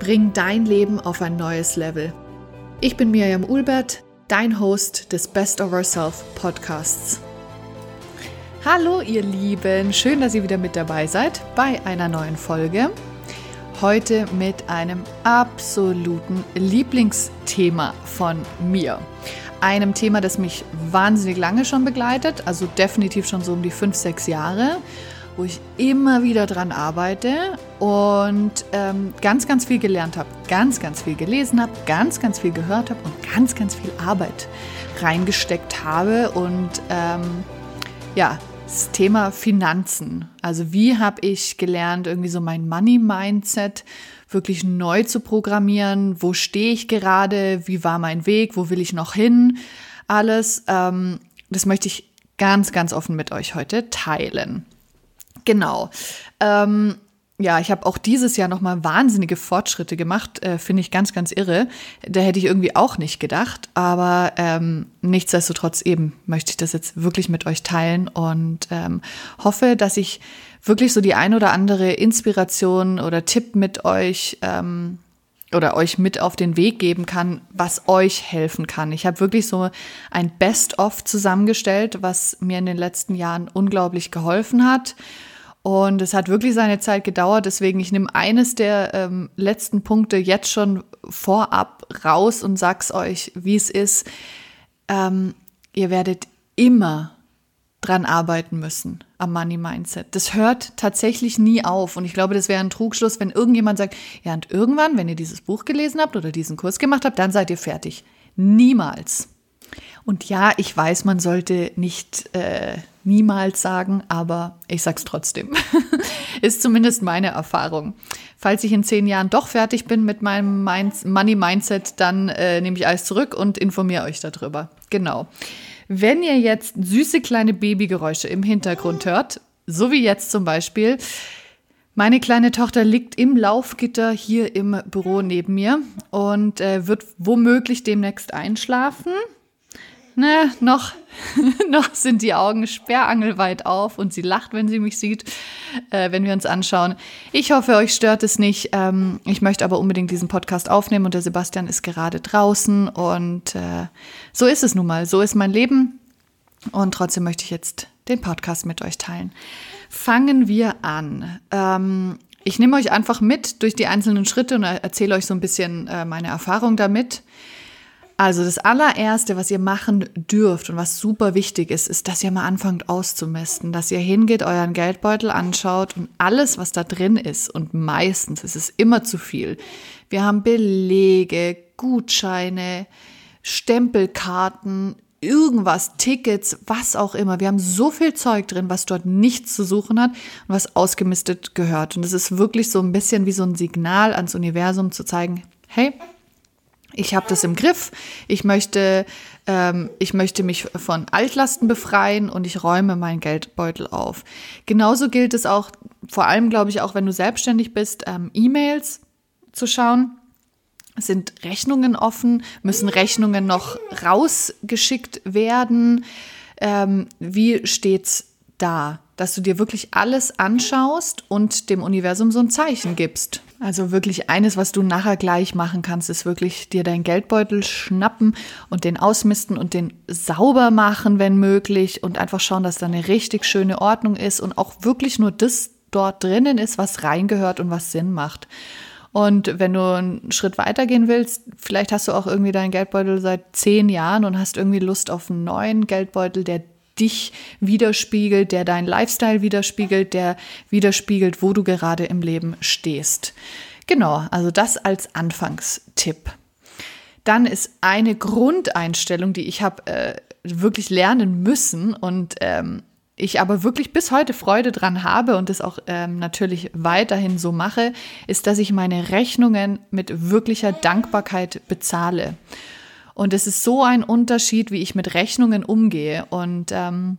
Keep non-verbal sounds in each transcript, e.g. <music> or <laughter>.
Bring dein Leben auf ein neues Level. Ich bin Miriam Ulbert, dein Host des Best of Ourself Podcasts. Hallo ihr Lieben, schön, dass ihr wieder mit dabei seid bei einer neuen Folge. Heute mit einem absoluten Lieblingsthema von mir einem Thema, das mich wahnsinnig lange schon begleitet, also definitiv schon so um die fünf, sechs Jahre, wo ich immer wieder dran arbeite und ähm, ganz, ganz viel gelernt habe, ganz, ganz viel gelesen habe, ganz, ganz viel gehört habe und ganz, ganz viel Arbeit reingesteckt habe und ähm, ja, das Thema Finanzen. Also wie habe ich gelernt, irgendwie so mein Money-Mindset wirklich neu zu programmieren. Wo stehe ich gerade? Wie war mein Weg? Wo will ich noch hin? Alles. Ähm, das möchte ich ganz, ganz offen mit euch heute teilen. Genau. Ähm, ja, ich habe auch dieses Jahr nochmal wahnsinnige Fortschritte gemacht, äh, finde ich ganz, ganz irre. Da hätte ich irgendwie auch nicht gedacht, aber ähm, nichtsdestotrotz eben möchte ich das jetzt wirklich mit euch teilen und ähm, hoffe, dass ich wirklich so die ein oder andere Inspiration oder Tipp mit euch ähm, oder euch mit auf den Weg geben kann, was euch helfen kann. Ich habe wirklich so ein Best-of zusammengestellt, was mir in den letzten Jahren unglaublich geholfen hat. Und es hat wirklich seine Zeit gedauert. Deswegen, ich nehme eines der ähm, letzten Punkte jetzt schon vorab raus und sag's euch, wie es ist. Ähm, ihr werdet immer dran arbeiten müssen am Money Mindset. Das hört tatsächlich nie auf. Und ich glaube, das wäre ein Trugschluss, wenn irgendjemand sagt, ja, und irgendwann, wenn ihr dieses Buch gelesen habt oder diesen Kurs gemacht habt, dann seid ihr fertig. Niemals. Und ja, ich weiß, man sollte nicht äh, niemals sagen, aber ich sag's trotzdem. <laughs> Ist zumindest meine Erfahrung. Falls ich in zehn Jahren doch fertig bin mit meinem Money Mindset, dann äh, nehme ich alles zurück und informiere euch darüber. Genau. Wenn ihr jetzt süße kleine Babygeräusche im Hintergrund hört, so wie jetzt zum Beispiel, meine kleine Tochter liegt im Laufgitter hier im Büro neben mir und äh, wird womöglich demnächst einschlafen. Ne, noch, <laughs> noch sind die Augen sperrangelweit auf und sie lacht, wenn sie mich sieht, äh, wenn wir uns anschauen. Ich hoffe, euch stört es nicht. Ähm, ich möchte aber unbedingt diesen Podcast aufnehmen und der Sebastian ist gerade draußen und äh, so ist es nun mal. So ist mein Leben und trotzdem möchte ich jetzt den Podcast mit euch teilen. Fangen wir an. Ähm, ich nehme euch einfach mit durch die einzelnen Schritte und erzähle euch so ein bisschen äh, meine Erfahrung damit. Also das allererste, was ihr machen dürft und was super wichtig ist, ist, dass ihr mal anfangt auszumisten, dass ihr hingeht, euren Geldbeutel anschaut und alles, was da drin ist, und meistens ist es immer zu viel. Wir haben Belege, Gutscheine, Stempelkarten, irgendwas, Tickets, was auch immer. Wir haben so viel Zeug drin, was dort nichts zu suchen hat und was ausgemistet gehört. Und es ist wirklich so ein bisschen wie so ein Signal ans Universum zu zeigen, hey, ich habe das im Griff. Ich möchte, ähm, ich möchte mich von Altlasten befreien und ich räume meinen Geldbeutel auf. Genauso gilt es auch, vor allem glaube ich auch, wenn du selbstständig bist, ähm, E-Mails zu schauen. Sind Rechnungen offen? Müssen Rechnungen noch rausgeschickt werden? Ähm, wie steht's da? Dass du dir wirklich alles anschaust und dem Universum so ein Zeichen gibst. Also wirklich eines, was du nachher gleich machen kannst, ist wirklich dir deinen Geldbeutel schnappen und den ausmisten und den sauber machen, wenn möglich und einfach schauen, dass da eine richtig schöne Ordnung ist und auch wirklich nur das dort drinnen ist, was reingehört und was Sinn macht. Und wenn du einen Schritt weitergehen willst, vielleicht hast du auch irgendwie deinen Geldbeutel seit zehn Jahren und hast irgendwie Lust auf einen neuen Geldbeutel, der dich widerspiegelt, der deinen Lifestyle widerspiegelt, der widerspiegelt, wo du gerade im Leben stehst. Genau, also das als Anfangstipp. Dann ist eine Grundeinstellung, die ich habe äh, wirklich lernen müssen und ähm, ich aber wirklich bis heute Freude dran habe und das auch ähm, natürlich weiterhin so mache, ist, dass ich meine Rechnungen mit wirklicher Dankbarkeit bezahle. Und es ist so ein Unterschied, wie ich mit Rechnungen umgehe. Und ähm,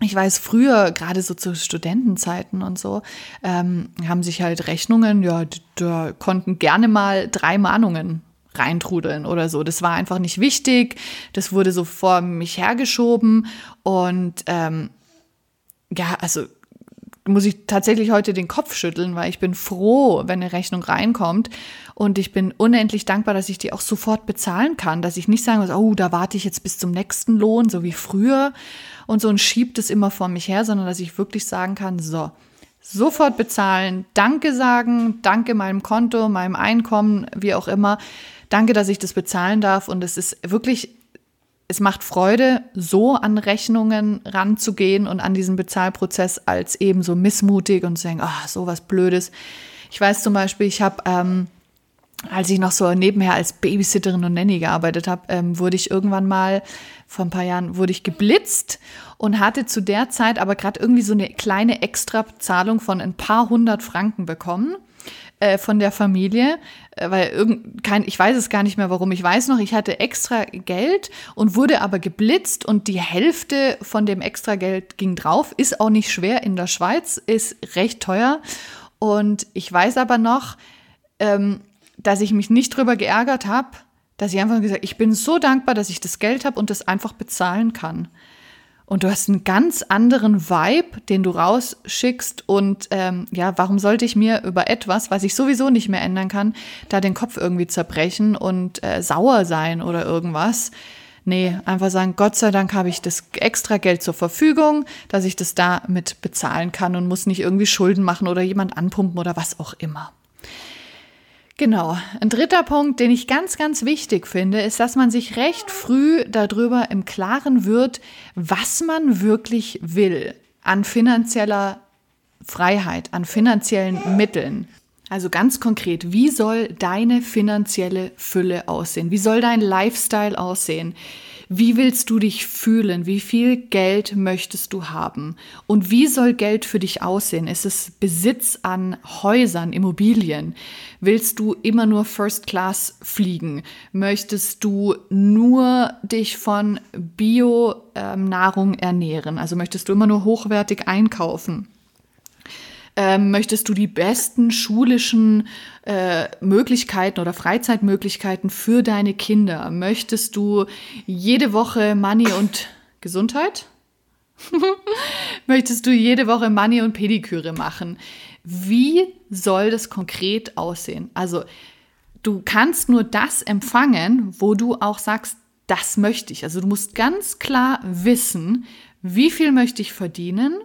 ich weiß, früher, gerade so zu Studentenzeiten und so, ähm, haben sich halt Rechnungen, ja, da konnten gerne mal drei Mahnungen reintrudeln oder so. Das war einfach nicht wichtig. Das wurde so vor mich hergeschoben. Und ähm, ja, also muss ich tatsächlich heute den Kopf schütteln, weil ich bin froh, wenn eine Rechnung reinkommt. Und ich bin unendlich dankbar, dass ich die auch sofort bezahlen kann, dass ich nicht sagen muss, oh, da warte ich jetzt bis zum nächsten Lohn, so wie früher und so und schiebt es immer vor mich her, sondern dass ich wirklich sagen kann, so, sofort bezahlen, Danke sagen, danke meinem Konto, meinem Einkommen, wie auch immer. Danke, dass ich das bezahlen darf. Und es ist wirklich, es macht Freude, so an Rechnungen ranzugehen und an diesen Bezahlprozess, als eben so missmutig und zu sagen, ach, so was Blödes. Ich weiß zum Beispiel, ich habe, ähm, als ich noch so nebenher als Babysitterin und Nanny gearbeitet habe, ähm, wurde ich irgendwann mal, vor ein paar Jahren, wurde ich geblitzt und hatte zu der Zeit aber gerade irgendwie so eine kleine Extrazahlung von ein paar hundert Franken bekommen äh, von der Familie, weil irgend kein, ich weiß es gar nicht mehr warum. Ich weiß noch, ich hatte extra Geld und wurde aber geblitzt und die Hälfte von dem extra Geld ging drauf. Ist auch nicht schwer in der Schweiz, ist recht teuer. Und ich weiß aber noch, ähm, dass ich mich nicht drüber geärgert habe, dass ich einfach gesagt, ich bin so dankbar, dass ich das Geld habe und das einfach bezahlen kann und du hast einen ganz anderen Vibe, den du rausschickst. Und ähm, ja, warum sollte ich mir über etwas, was ich sowieso nicht mehr ändern kann, da den Kopf irgendwie zerbrechen und äh, sauer sein oder irgendwas? Nee, einfach sagen, Gott sei Dank habe ich das extra Geld zur Verfügung, dass ich das damit bezahlen kann und muss nicht irgendwie Schulden machen oder jemand anpumpen oder was auch immer. Genau. Ein dritter Punkt, den ich ganz, ganz wichtig finde, ist, dass man sich recht früh darüber im Klaren wird, was man wirklich will an finanzieller Freiheit, an finanziellen Mitteln. Also ganz konkret, wie soll deine finanzielle Fülle aussehen? Wie soll dein Lifestyle aussehen? Wie willst du dich fühlen? Wie viel Geld möchtest du haben? Und wie soll Geld für dich aussehen? Ist es Besitz an Häusern, Immobilien? Willst du immer nur First Class fliegen? Möchtest du nur dich von Bio-Nahrung ernähren? Also möchtest du immer nur hochwertig einkaufen? Ähm, möchtest du die besten schulischen äh, Möglichkeiten oder Freizeitmöglichkeiten für deine Kinder? Möchtest du jede Woche Money und Gesundheit? <laughs> Möchtest du jede Woche Money und Pediküre machen? Wie soll das konkret aussehen? Also, du kannst nur das empfangen, wo du auch sagst, das möchte ich. Also, du musst ganz klar wissen, wie viel möchte ich verdienen?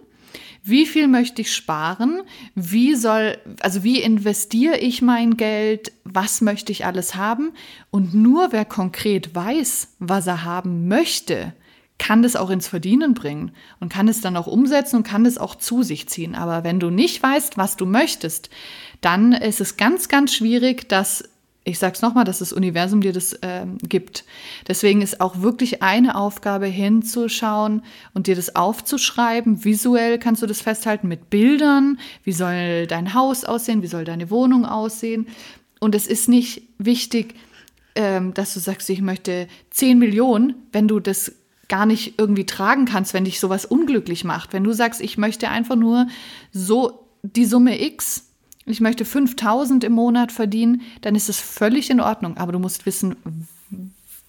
Wie viel möchte ich sparen? Wie soll, also wie investiere ich mein Geld? Was möchte ich alles haben? Und nur wer konkret weiß, was er haben möchte, kann das auch ins Verdienen bringen und kann es dann auch umsetzen und kann es auch zu sich ziehen. Aber wenn du nicht weißt, was du möchtest, dann ist es ganz, ganz schwierig, dass ich sage es nochmal, dass das Universum dir das äh, gibt. Deswegen ist auch wirklich eine Aufgabe hinzuschauen und dir das aufzuschreiben. Visuell kannst du das festhalten mit Bildern. Wie soll dein Haus aussehen? Wie soll deine Wohnung aussehen? Und es ist nicht wichtig, ähm, dass du sagst, ich möchte 10 Millionen, wenn du das gar nicht irgendwie tragen kannst, wenn dich sowas unglücklich macht. Wenn du sagst, ich möchte einfach nur so die Summe X ich möchte 5000 im Monat verdienen, dann ist es völlig in Ordnung. Aber du musst wissen,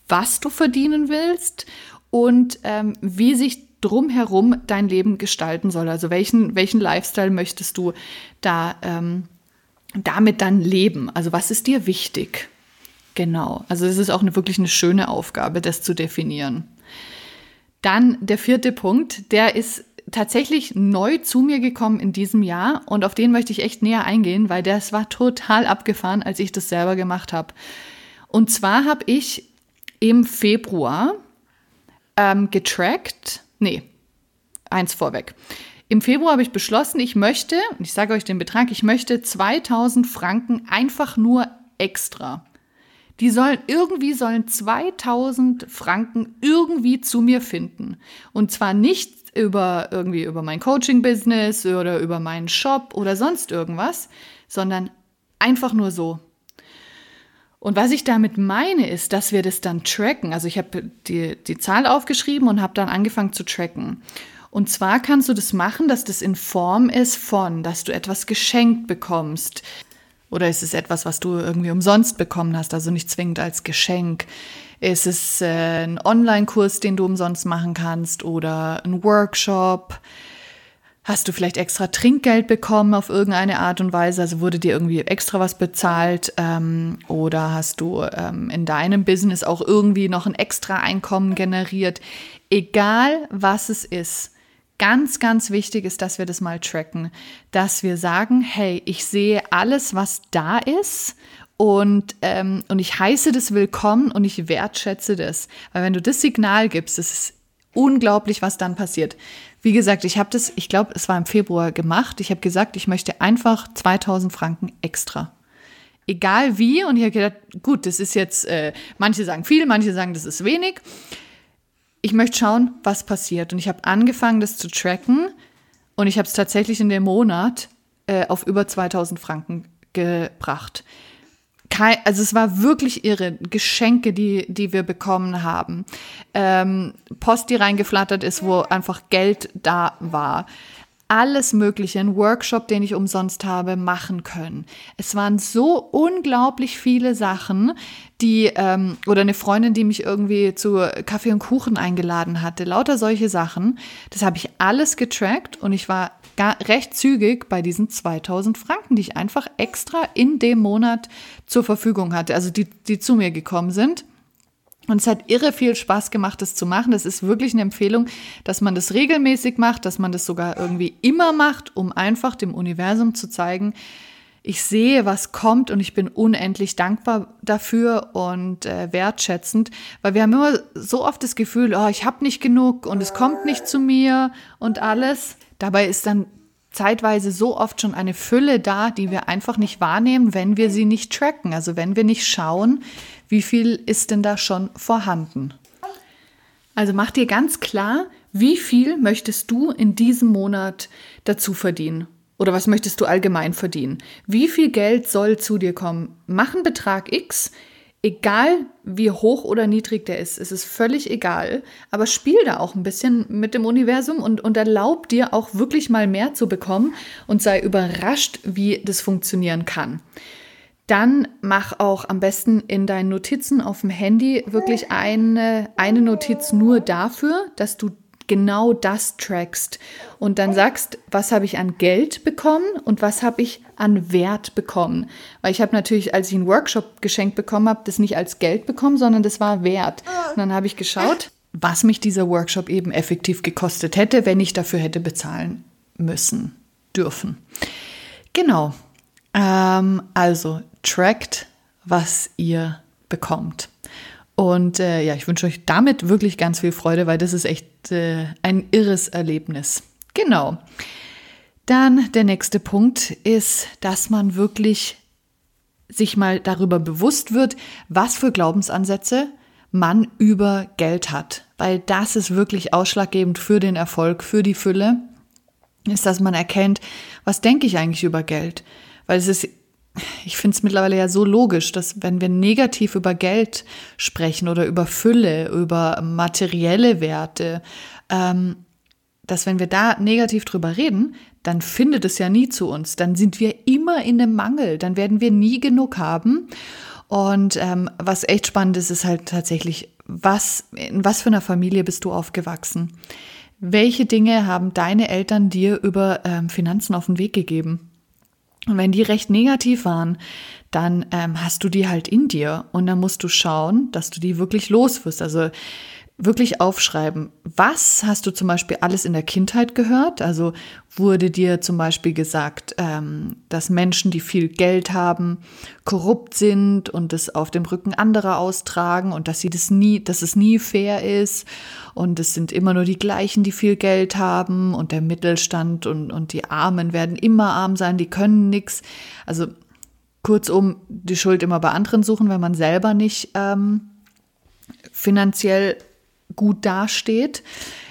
was du verdienen willst und ähm, wie sich drumherum dein Leben gestalten soll. Also welchen, welchen Lifestyle möchtest du da ähm, damit dann leben? Also was ist dir wichtig? Genau. Also es ist auch eine, wirklich eine schöne Aufgabe, das zu definieren. Dann der vierte Punkt, der ist tatsächlich neu zu mir gekommen in diesem Jahr und auf den möchte ich echt näher eingehen, weil das war total abgefahren, als ich das selber gemacht habe. Und zwar habe ich im Februar ähm, getrackt, nee, eins vorweg. Im Februar habe ich beschlossen, ich möchte, und ich sage euch den Betrag, ich möchte 2000 Franken einfach nur extra. Die sollen irgendwie sollen 2000 Franken irgendwie zu mir finden. Und zwar nicht über irgendwie über mein Coaching-Business oder über meinen Shop oder sonst irgendwas, sondern einfach nur so. Und was ich damit meine, ist, dass wir das dann tracken. Also ich habe die, die Zahl aufgeschrieben und habe dann angefangen zu tracken. Und zwar kannst du das machen, dass das in Form ist von, dass du etwas geschenkt bekommst. Oder ist es etwas, was du irgendwie umsonst bekommen hast, also nicht zwingend als Geschenk? Ist es äh, ein Online-Kurs, den du umsonst machen kannst oder ein Workshop? Hast du vielleicht extra Trinkgeld bekommen auf irgendeine Art und Weise? Also wurde dir irgendwie extra was bezahlt? Ähm, oder hast du ähm, in deinem Business auch irgendwie noch ein extra Einkommen generiert? Egal was es ist. Ganz, ganz wichtig ist, dass wir das mal tracken, dass wir sagen, hey, ich sehe alles, was da ist und, ähm, und ich heiße das willkommen und ich wertschätze das. Weil wenn du das Signal gibst, das ist unglaublich, was dann passiert. Wie gesagt, ich habe das, ich glaube, es war im Februar gemacht. Ich habe gesagt, ich möchte einfach 2000 Franken extra. Egal wie. Und ich habe gedacht, gut, das ist jetzt, äh, manche sagen viel, manche sagen, das ist wenig. Ich möchte schauen, was passiert. Und ich habe angefangen, das zu tracken. Und ich habe es tatsächlich in dem Monat äh, auf über 2000 Franken gebracht kein, also es war wirklich irre. Geschenke, die, die wir bekommen haben. Ähm, Post, die reingeflattert ist, wo einfach Geld da war. Alles Mögliche, ein Workshop, den ich umsonst habe, machen können. Es waren so unglaublich viele Sachen, die, ähm, oder eine Freundin, die mich irgendwie zu Kaffee und Kuchen eingeladen hatte, lauter solche Sachen. Das habe ich alles getrackt und ich war gar, recht zügig bei diesen 2000 Franken, die ich einfach extra in dem Monat zur Verfügung hatte, also die, die zu mir gekommen sind. Und es hat irre viel Spaß gemacht, das zu machen. Das ist wirklich eine Empfehlung, dass man das regelmäßig macht, dass man das sogar irgendwie immer macht, um einfach dem Universum zu zeigen, ich sehe, was kommt und ich bin unendlich dankbar dafür und äh, wertschätzend, weil wir haben immer so oft das Gefühl, oh, ich habe nicht genug und es kommt nicht zu mir und alles. Dabei ist dann zeitweise so oft schon eine Fülle da, die wir einfach nicht wahrnehmen, wenn wir sie nicht tracken. Also wenn wir nicht schauen, wie viel ist denn da schon vorhanden. Also mach dir ganz klar, wie viel möchtest du in diesem Monat dazu verdienen? Oder was möchtest du allgemein verdienen? Wie viel Geld soll zu dir kommen? Mach einen Betrag X, egal wie hoch oder niedrig der ist, es ist völlig egal, aber spiel da auch ein bisschen mit dem Universum und, und erlaub dir auch wirklich mal mehr zu bekommen und sei überrascht, wie das funktionieren kann. Dann mach auch am besten in deinen Notizen auf dem Handy wirklich eine, eine Notiz nur dafür, dass du genau das trackst und dann sagst, was habe ich an Geld bekommen und was habe ich an Wert bekommen. Weil ich habe natürlich, als ich einen Workshop geschenkt bekommen habe, das nicht als Geld bekommen, sondern das war Wert. Und dann habe ich geschaut, was mich dieser Workshop eben effektiv gekostet hätte, wenn ich dafür hätte bezahlen müssen, dürfen. Genau. Ähm, also trackt, was ihr bekommt. Und äh, ja, ich wünsche euch damit wirklich ganz viel Freude, weil das ist echt äh, ein irres Erlebnis. Genau. Dann der nächste Punkt ist, dass man wirklich sich mal darüber bewusst wird, was für Glaubensansätze man über Geld hat. Weil das ist wirklich ausschlaggebend für den Erfolg, für die Fülle, ist, dass man erkennt, was denke ich eigentlich über Geld. Weil es ist ich finde es mittlerweile ja so logisch, dass wenn wir negativ über Geld sprechen oder über Fülle, über materielle Werte, ähm, dass wenn wir da negativ drüber reden, dann findet es ja nie zu uns. Dann sind wir immer in einem Mangel. Dann werden wir nie genug haben. Und ähm, was echt spannend ist, ist halt tatsächlich, was, in was für einer Familie bist du aufgewachsen? Welche Dinge haben deine Eltern dir über ähm, Finanzen auf den Weg gegeben? Und wenn die recht negativ waren, dann ähm, hast du die halt in dir und dann musst du schauen, dass du die wirklich loswirst. Also wirklich aufschreiben, was hast du zum Beispiel alles in der Kindheit gehört? Also wurde dir zum Beispiel gesagt, ähm, dass Menschen, die viel Geld haben, korrupt sind und es auf dem Rücken anderer austragen und dass sie das nie, dass es nie fair ist und es sind immer nur die gleichen, die viel Geld haben und der Mittelstand und, und die Armen werden immer arm sein, die können nichts. Also kurzum, die Schuld immer bei anderen suchen, wenn man selber nicht ähm, finanziell gut dasteht.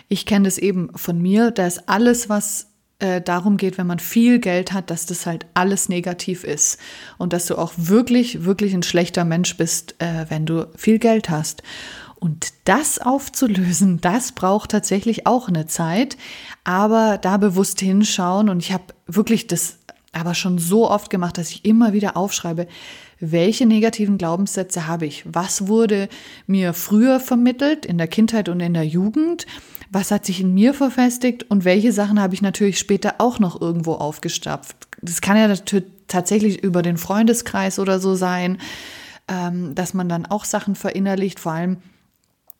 ich kenne das eben von mir, dass alles, was äh, darum geht, wenn man viel Geld hat, dass das halt alles negativ ist und dass du auch wirklich, wirklich ein schlechter Mensch bist, äh, wenn du viel Geld hast. Und das aufzulösen, das braucht tatsächlich auch eine Zeit, aber da bewusst hinschauen und ich habe wirklich das aber schon so oft gemacht, dass ich immer wieder aufschreibe, welche negativen Glaubenssätze habe ich? Was wurde mir früher vermittelt in der Kindheit und in der Jugend? Was hat sich in mir verfestigt und welche Sachen habe ich natürlich später auch noch irgendwo aufgestapft? Das kann ja tatsächlich über den Freundeskreis oder so sein, ähm, dass man dann auch Sachen verinnerlicht, vor allem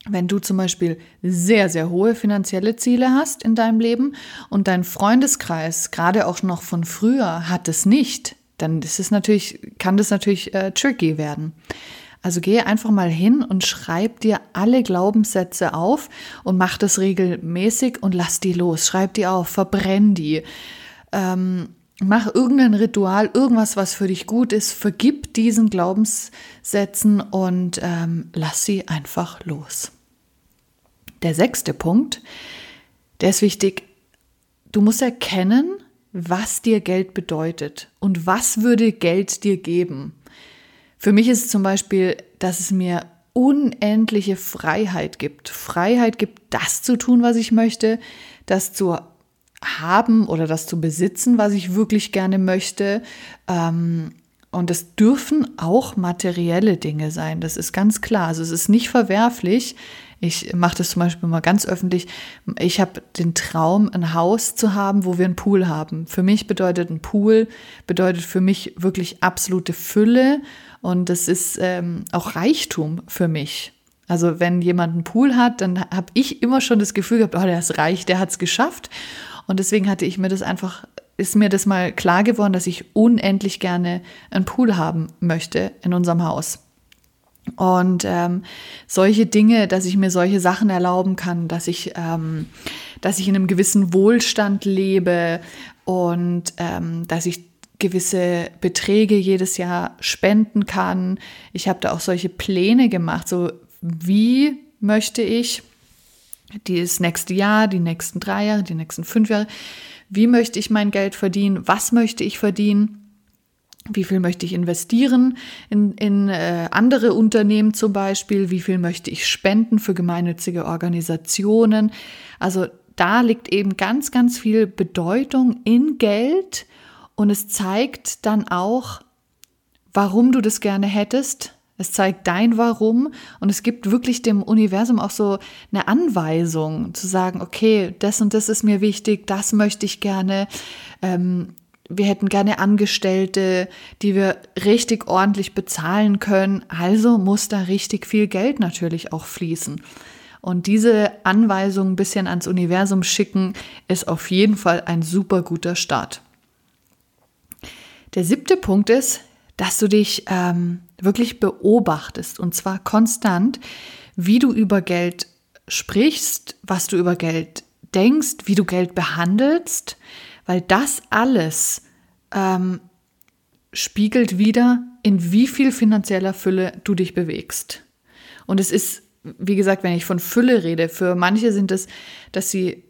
wenn du zum Beispiel sehr, sehr hohe finanzielle Ziele hast in deinem Leben und dein Freundeskreis, gerade auch noch von früher, hat es nicht, dann ist es natürlich, kann das natürlich äh, tricky werden. Also gehe einfach mal hin und schreib dir alle Glaubenssätze auf und mach das regelmäßig und lass die los. Schreib die auf, verbrenn die. Ähm, mach irgendein Ritual, irgendwas, was für dich gut ist. Vergib diesen Glaubenssätzen und ähm, lass sie einfach los. Der sechste Punkt, der ist wichtig. Du musst erkennen, was dir Geld bedeutet und was würde Geld dir geben. Für mich ist es zum Beispiel, dass es mir unendliche Freiheit gibt. Freiheit gibt, das zu tun, was ich möchte, das zu haben oder das zu besitzen, was ich wirklich gerne möchte. Ähm, und es dürfen auch materielle Dinge sein, das ist ganz klar. Also es ist nicht verwerflich, ich mache das zum Beispiel mal ganz öffentlich. Ich habe den Traum, ein Haus zu haben, wo wir einen Pool haben. Für mich bedeutet ein Pool, bedeutet für mich wirklich absolute Fülle und das ist ähm, auch Reichtum für mich. Also wenn jemand einen Pool hat, dann habe ich immer schon das Gefühl gehabt, oh, der ist reich, der hat es geschafft. Und deswegen hatte ich mir das einfach, ist mir das mal klar geworden, dass ich unendlich gerne einen Pool haben möchte in unserem Haus. Und ähm, solche Dinge, dass ich mir solche Sachen erlauben kann, dass ich, ähm, dass ich in einem gewissen Wohlstand lebe und ähm, dass ich gewisse Beträge jedes Jahr spenden kann. Ich habe da auch solche Pläne gemacht, so wie möchte ich das nächste Jahr, die nächsten drei Jahre, die nächsten fünf Jahre, wie möchte ich mein Geld verdienen, was möchte ich verdienen wie viel möchte ich investieren in, in äh, andere Unternehmen zum Beispiel? Wie viel möchte ich spenden für gemeinnützige Organisationen? Also da liegt eben ganz, ganz viel Bedeutung in Geld und es zeigt dann auch, warum du das gerne hättest. Es zeigt dein Warum und es gibt wirklich dem Universum auch so eine Anweisung zu sagen, okay, das und das ist mir wichtig, das möchte ich gerne. Ähm, wir hätten gerne Angestellte, die wir richtig ordentlich bezahlen können. Also muss da richtig viel Geld natürlich auch fließen. Und diese Anweisung ein bisschen ans Universum schicken, ist auf jeden Fall ein super guter Start. Der siebte Punkt ist, dass du dich ähm, wirklich beobachtest und zwar konstant, wie du über Geld sprichst, was du über Geld denkst, wie du Geld behandelst, weil das alles ähm, spiegelt wieder, in wie viel finanzieller Fülle du dich bewegst. Und es ist, wie gesagt, wenn ich von Fülle rede, für manche sind es, dass sie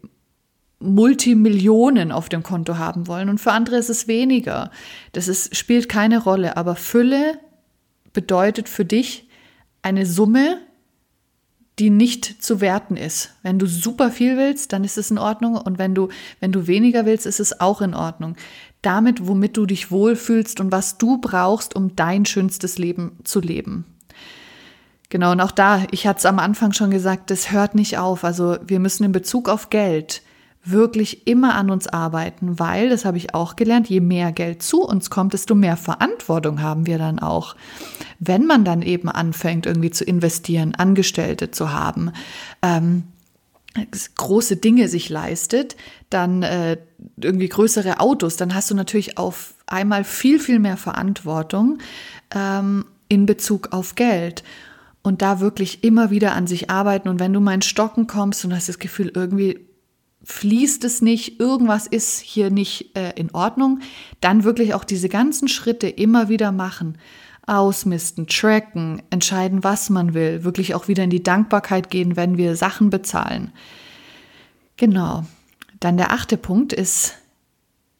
Multimillionen auf dem Konto haben wollen und für andere ist es weniger. Das ist, spielt keine Rolle, aber Fülle bedeutet für dich eine Summe, die nicht zu werten ist. Wenn du super viel willst, dann ist es in Ordnung und wenn du wenn du weniger willst, ist es auch in Ordnung. Damit, womit du dich wohlfühlst und was du brauchst, um dein schönstes Leben zu leben. Genau, und auch da, ich hatte es am Anfang schon gesagt, das hört nicht auf. Also wir müssen in Bezug auf Geld wirklich immer an uns arbeiten, weil, das habe ich auch gelernt, je mehr Geld zu uns kommt, desto mehr Verantwortung haben wir dann auch. Wenn man dann eben anfängt, irgendwie zu investieren, Angestellte zu haben, ähm, große Dinge sich leistet, dann äh, irgendwie größere Autos, dann hast du natürlich auf einmal viel, viel mehr Verantwortung ähm, in Bezug auf Geld. Und da wirklich immer wieder an sich arbeiten. Und wenn du mal in Stocken kommst und hast das Gefühl, irgendwie fließt es nicht, irgendwas ist hier nicht äh, in Ordnung, dann wirklich auch diese ganzen Schritte immer wieder machen. Ausmisten, tracken, entscheiden, was man will, wirklich auch wieder in die Dankbarkeit gehen, wenn wir Sachen bezahlen. Genau. Dann der achte Punkt ist,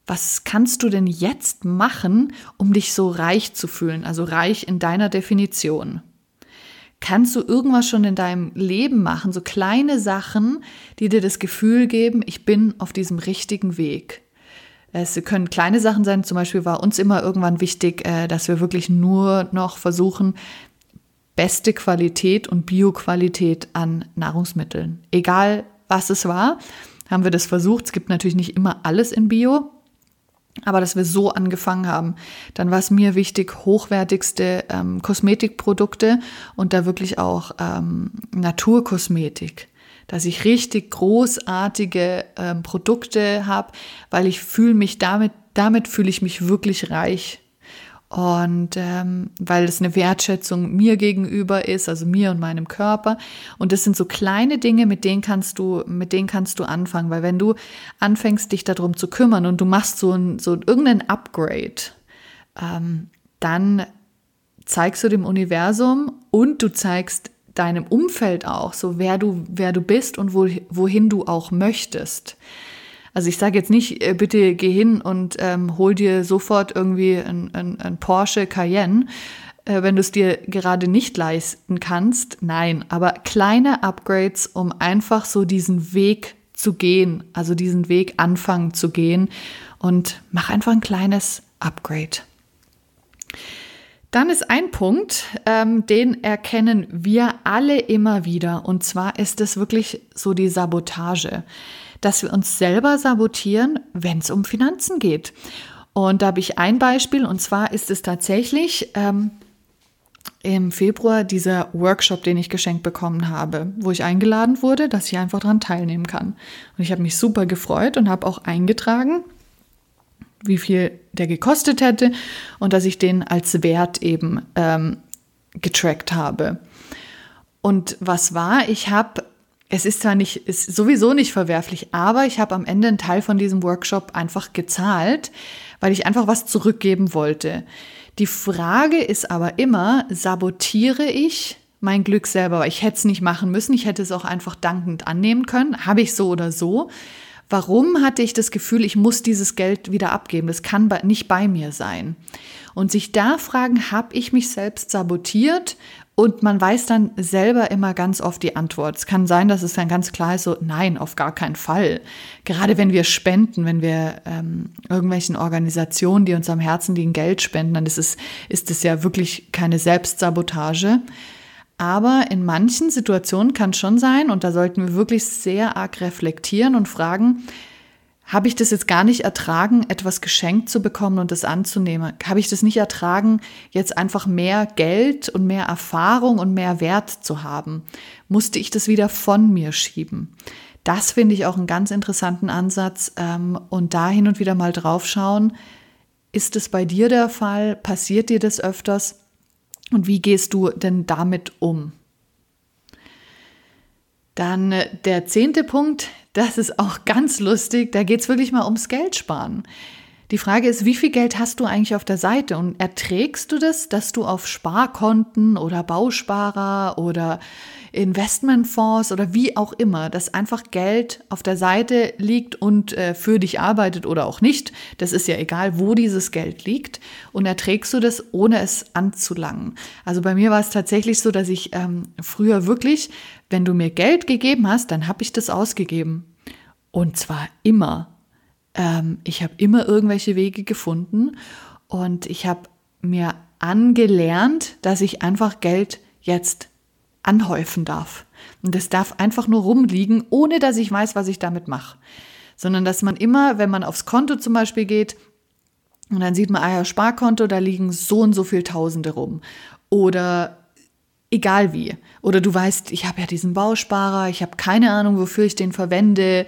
was kannst du denn jetzt machen, um dich so reich zu fühlen? Also reich in deiner Definition. Kannst du irgendwas schon in deinem Leben machen, so kleine Sachen, die dir das Gefühl geben, ich bin auf diesem richtigen Weg? Es können kleine Sachen sein, zum Beispiel war uns immer irgendwann wichtig, äh, dass wir wirklich nur noch versuchen, beste Qualität und Bioqualität an Nahrungsmitteln. Egal was es war, haben wir das versucht. Es gibt natürlich nicht immer alles in Bio, aber dass wir so angefangen haben, dann war es mir wichtig, hochwertigste ähm, Kosmetikprodukte und da wirklich auch ähm, Naturkosmetik, dass ich richtig großartige ähm, Produkte habe, weil ich fühle mich damit, damit fühle ich mich wirklich reich. Und ähm, weil es eine Wertschätzung mir gegenüber ist, also mir und meinem Körper. Und das sind so kleine Dinge, mit denen kannst du, mit denen kannst du anfangen. Weil wenn du anfängst, dich darum zu kümmern und du machst so ein, so irgendein Upgrade, ähm, dann zeigst du dem Universum und du zeigst deinem Umfeld auch, so wer du, wer du bist und wo, wohin du auch möchtest. Also ich sage jetzt nicht, äh, bitte geh hin und ähm, hol dir sofort irgendwie ein, ein, ein Porsche Cayenne, äh, wenn du es dir gerade nicht leisten kannst. Nein, aber kleine Upgrades, um einfach so diesen Weg zu gehen, also diesen Weg anfangen zu gehen und mach einfach ein kleines Upgrade. Dann ist ein Punkt, ähm, den erkennen wir alle immer wieder. Und zwar ist es wirklich so die Sabotage dass wir uns selber sabotieren, wenn es um Finanzen geht. Und da habe ich ein Beispiel, und zwar ist es tatsächlich ähm, im Februar dieser Workshop, den ich geschenkt bekommen habe, wo ich eingeladen wurde, dass ich einfach daran teilnehmen kann. Und ich habe mich super gefreut und habe auch eingetragen, wie viel der gekostet hätte und dass ich den als Wert eben ähm, getrackt habe. Und was war? Ich habe es ist zwar nicht, ist sowieso nicht verwerflich, aber ich habe am Ende einen Teil von diesem Workshop einfach gezahlt, weil ich einfach was zurückgeben wollte. Die Frage ist aber immer, sabotiere ich mein Glück selber? Weil ich hätte es nicht machen müssen, ich hätte es auch einfach dankend annehmen können, habe ich so oder so. Warum hatte ich das Gefühl, ich muss dieses Geld wieder abgeben? Das kann nicht bei mir sein. Und sich da fragen, habe ich mich selbst sabotiert und man weiß dann selber immer ganz oft die Antwort. Es kann sein, dass es dann ganz klar ist, so nein, auf gar keinen Fall. Gerade wenn wir spenden, wenn wir ähm, irgendwelchen Organisationen, die uns am Herzen liegen, Geld spenden, dann ist es, ist es ja wirklich keine Selbstsabotage. Aber in manchen Situationen kann es schon sein, und da sollten wir wirklich sehr arg reflektieren und fragen, habe ich das jetzt gar nicht ertragen, etwas geschenkt zu bekommen und das anzunehmen? Habe ich das nicht ertragen, jetzt einfach mehr Geld und mehr Erfahrung und mehr Wert zu haben? Musste ich das wieder von mir schieben? Das finde ich auch einen ganz interessanten Ansatz ähm, und da hin und wieder mal drauf schauen. Ist es bei dir der Fall? Passiert dir das öfters? Und wie gehst du denn damit um? Dann äh, der zehnte Punkt, das ist auch ganz lustig. Da geht es wirklich mal ums Geld sparen. Die Frage ist, wie viel Geld hast du eigentlich auf der Seite und erträgst du das, dass du auf Sparkonten oder Bausparer oder Investmentfonds oder wie auch immer, dass einfach Geld auf der Seite liegt und äh, für dich arbeitet oder auch nicht. Das ist ja egal, wo dieses Geld liegt. Und erträgst du das, ohne es anzulangen. Also bei mir war es tatsächlich so, dass ich ähm, früher wirklich, wenn du mir Geld gegeben hast, dann habe ich das ausgegeben. Und zwar immer. Ähm, ich habe immer irgendwelche Wege gefunden und ich habe mir angelernt, dass ich einfach Geld jetzt anhäufen darf. Und es darf einfach nur rumliegen, ohne dass ich weiß, was ich damit mache. Sondern dass man immer, wenn man aufs Konto zum Beispiel geht, und dann sieht man, ah ja, Sparkonto, da liegen so und so viel Tausende rum. Oder egal wie. Oder du weißt, ich habe ja diesen Bausparer, ich habe keine Ahnung, wofür ich den verwende.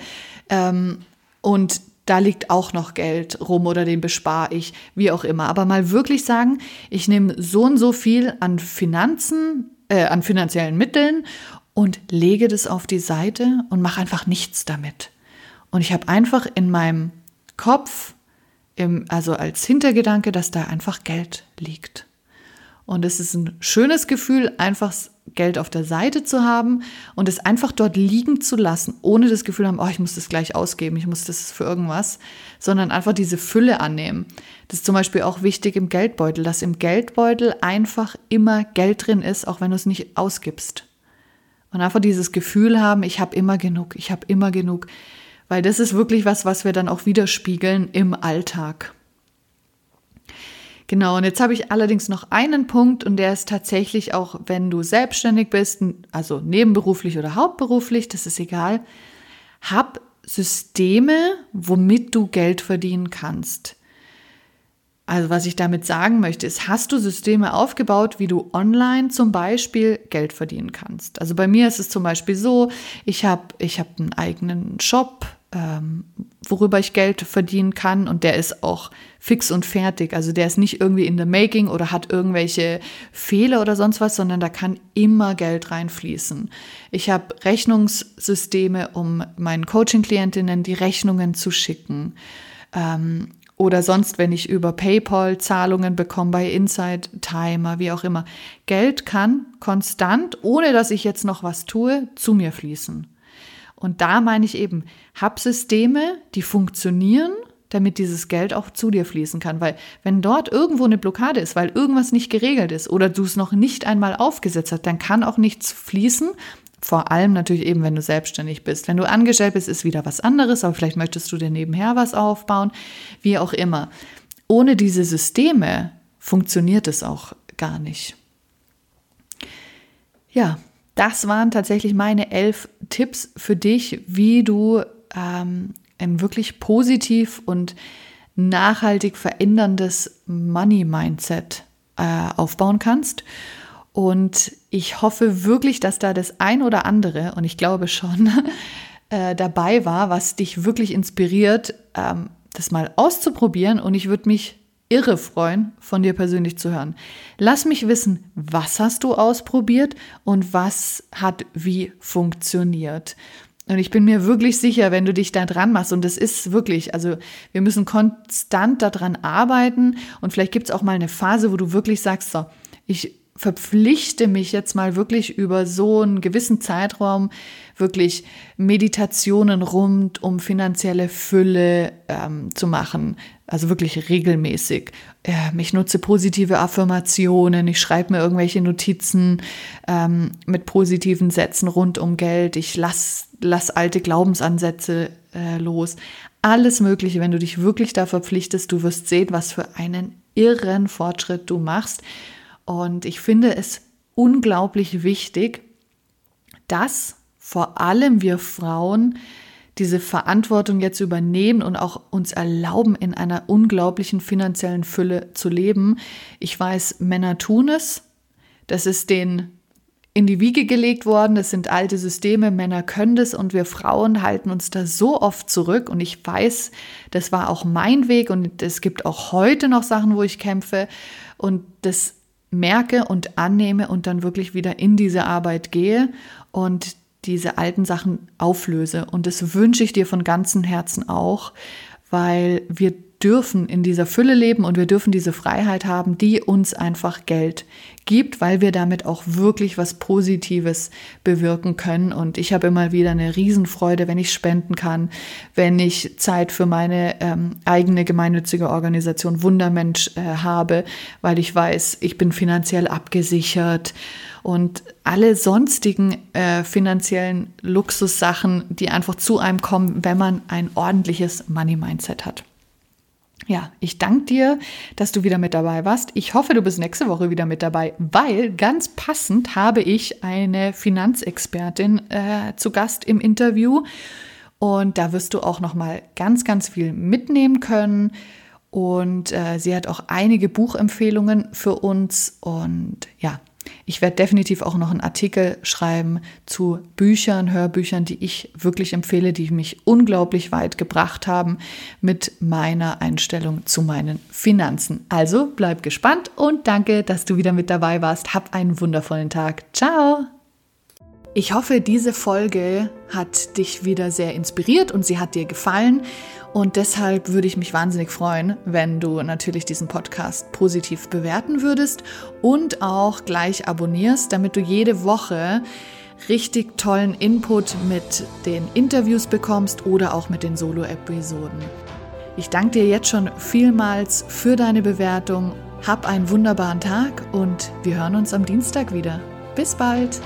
Ähm, und da liegt auch noch Geld rum oder den bespare ich, wie auch immer. Aber mal wirklich sagen, ich nehme so und so viel an Finanzen äh, an finanziellen Mitteln und lege das auf die Seite und mache einfach nichts damit. Und ich habe einfach in meinem Kopf, im, also als Hintergedanke, dass da einfach Geld liegt. Und es ist ein schönes Gefühl, einfach Geld auf der Seite zu haben und es einfach dort liegen zu lassen, ohne das Gefühl haben, oh, ich muss das gleich ausgeben, ich muss das für irgendwas, sondern einfach diese Fülle annehmen. Das ist zum Beispiel auch wichtig im Geldbeutel, dass im Geldbeutel einfach immer Geld drin ist, auch wenn du es nicht ausgibst. Und einfach dieses Gefühl haben, ich habe immer genug, ich habe immer genug. Weil das ist wirklich was, was wir dann auch widerspiegeln im Alltag. Genau, und jetzt habe ich allerdings noch einen Punkt und der ist tatsächlich auch, wenn du selbstständig bist, also nebenberuflich oder hauptberuflich, das ist egal, hab Systeme, womit du Geld verdienen kannst. Also was ich damit sagen möchte, ist, hast du Systeme aufgebaut, wie du online zum Beispiel Geld verdienen kannst? Also bei mir ist es zum Beispiel so, ich habe ich hab einen eigenen Shop, ähm, worüber ich Geld verdienen kann und der ist auch fix und fertig. Also der ist nicht irgendwie in the making oder hat irgendwelche Fehler oder sonst was, sondern da kann immer Geld reinfließen. Ich habe Rechnungssysteme, um meinen Coaching-Klientinnen die Rechnungen zu schicken. Ähm, oder sonst, wenn ich über PayPal Zahlungen bekomme bei Inside Timer, wie auch immer. Geld kann konstant, ohne dass ich jetzt noch was tue, zu mir fließen. Und da meine ich eben, hab Systeme, die funktionieren, damit dieses Geld auch zu dir fließen kann. Weil wenn dort irgendwo eine Blockade ist, weil irgendwas nicht geregelt ist oder du es noch nicht einmal aufgesetzt hast, dann kann auch nichts fließen. Vor allem natürlich eben, wenn du selbstständig bist. Wenn du angestellt bist, ist wieder was anderes, aber vielleicht möchtest du dir nebenher was aufbauen, wie auch immer. Ohne diese Systeme funktioniert es auch gar nicht. Ja, das waren tatsächlich meine elf Tipps für dich, wie du ähm, ein wirklich positiv und nachhaltig veränderndes Money-Mindset äh, aufbauen kannst. Und ich hoffe wirklich, dass da das ein oder andere, und ich glaube schon, <laughs> äh, dabei war, was dich wirklich inspiriert, ähm, das mal auszuprobieren. Und ich würde mich irre freuen, von dir persönlich zu hören. Lass mich wissen, was hast du ausprobiert und was hat wie funktioniert. Und ich bin mir wirklich sicher, wenn du dich da dran machst, und das ist wirklich, also wir müssen konstant daran arbeiten und vielleicht gibt es auch mal eine Phase, wo du wirklich sagst, so, ich verpflichte mich jetzt mal wirklich über so einen gewissen Zeitraum wirklich Meditationen rund um finanzielle Fülle ähm, zu machen. Also wirklich regelmäßig. Ähm, ich nutze positive Affirmationen, ich schreibe mir irgendwelche Notizen ähm, mit positiven Sätzen rund um Geld, ich lass, lass alte Glaubensansätze äh, los. Alles Mögliche, wenn du dich wirklich da verpflichtest, du wirst sehen, was für einen irren Fortschritt du machst. Und ich finde es unglaublich wichtig, dass vor allem wir Frauen diese Verantwortung jetzt übernehmen und auch uns erlauben, in einer unglaublichen finanziellen Fülle zu leben. Ich weiß, Männer tun es. Das ist denen in die Wiege gelegt worden. Das sind alte Systeme. Männer können das und wir Frauen halten uns da so oft zurück. Und ich weiß, das war auch mein Weg und es gibt auch heute noch Sachen, wo ich kämpfe. Und das merke und annehme und dann wirklich wieder in diese Arbeit gehe und diese alten Sachen auflöse. Und das wünsche ich dir von ganzem Herzen auch, weil wir dürfen in dieser Fülle leben und wir dürfen diese Freiheit haben, die uns einfach Geld gibt, weil wir damit auch wirklich was Positives bewirken können. Und ich habe immer wieder eine Riesenfreude, wenn ich spenden kann, wenn ich Zeit für meine ähm, eigene gemeinnützige Organisation Wundermensch äh, habe, weil ich weiß, ich bin finanziell abgesichert und alle sonstigen äh, finanziellen Luxussachen, die einfach zu einem kommen, wenn man ein ordentliches Money-Mindset hat. Ja, ich danke dir, dass du wieder mit dabei warst. Ich hoffe, du bist nächste Woche wieder mit dabei, weil ganz passend habe ich eine Finanzexpertin äh, zu Gast im Interview und da wirst du auch noch mal ganz, ganz viel mitnehmen können. Und äh, sie hat auch einige Buchempfehlungen für uns und ja, ich werde definitiv auch noch einen Artikel schreiben zu Büchern, Hörbüchern, die ich wirklich empfehle, die mich unglaublich weit gebracht haben mit meiner Einstellung zu meinen Finanzen. Also bleib gespannt und danke, dass du wieder mit dabei warst. Hab einen wundervollen Tag. Ciao! Ich hoffe, diese Folge hat dich wieder sehr inspiriert und sie hat dir gefallen. Und deshalb würde ich mich wahnsinnig freuen, wenn du natürlich diesen Podcast positiv bewerten würdest und auch gleich abonnierst, damit du jede Woche richtig tollen Input mit den Interviews bekommst oder auch mit den Solo-Episoden. Ich danke dir jetzt schon vielmals für deine Bewertung. Hab einen wunderbaren Tag und wir hören uns am Dienstag wieder. Bis bald!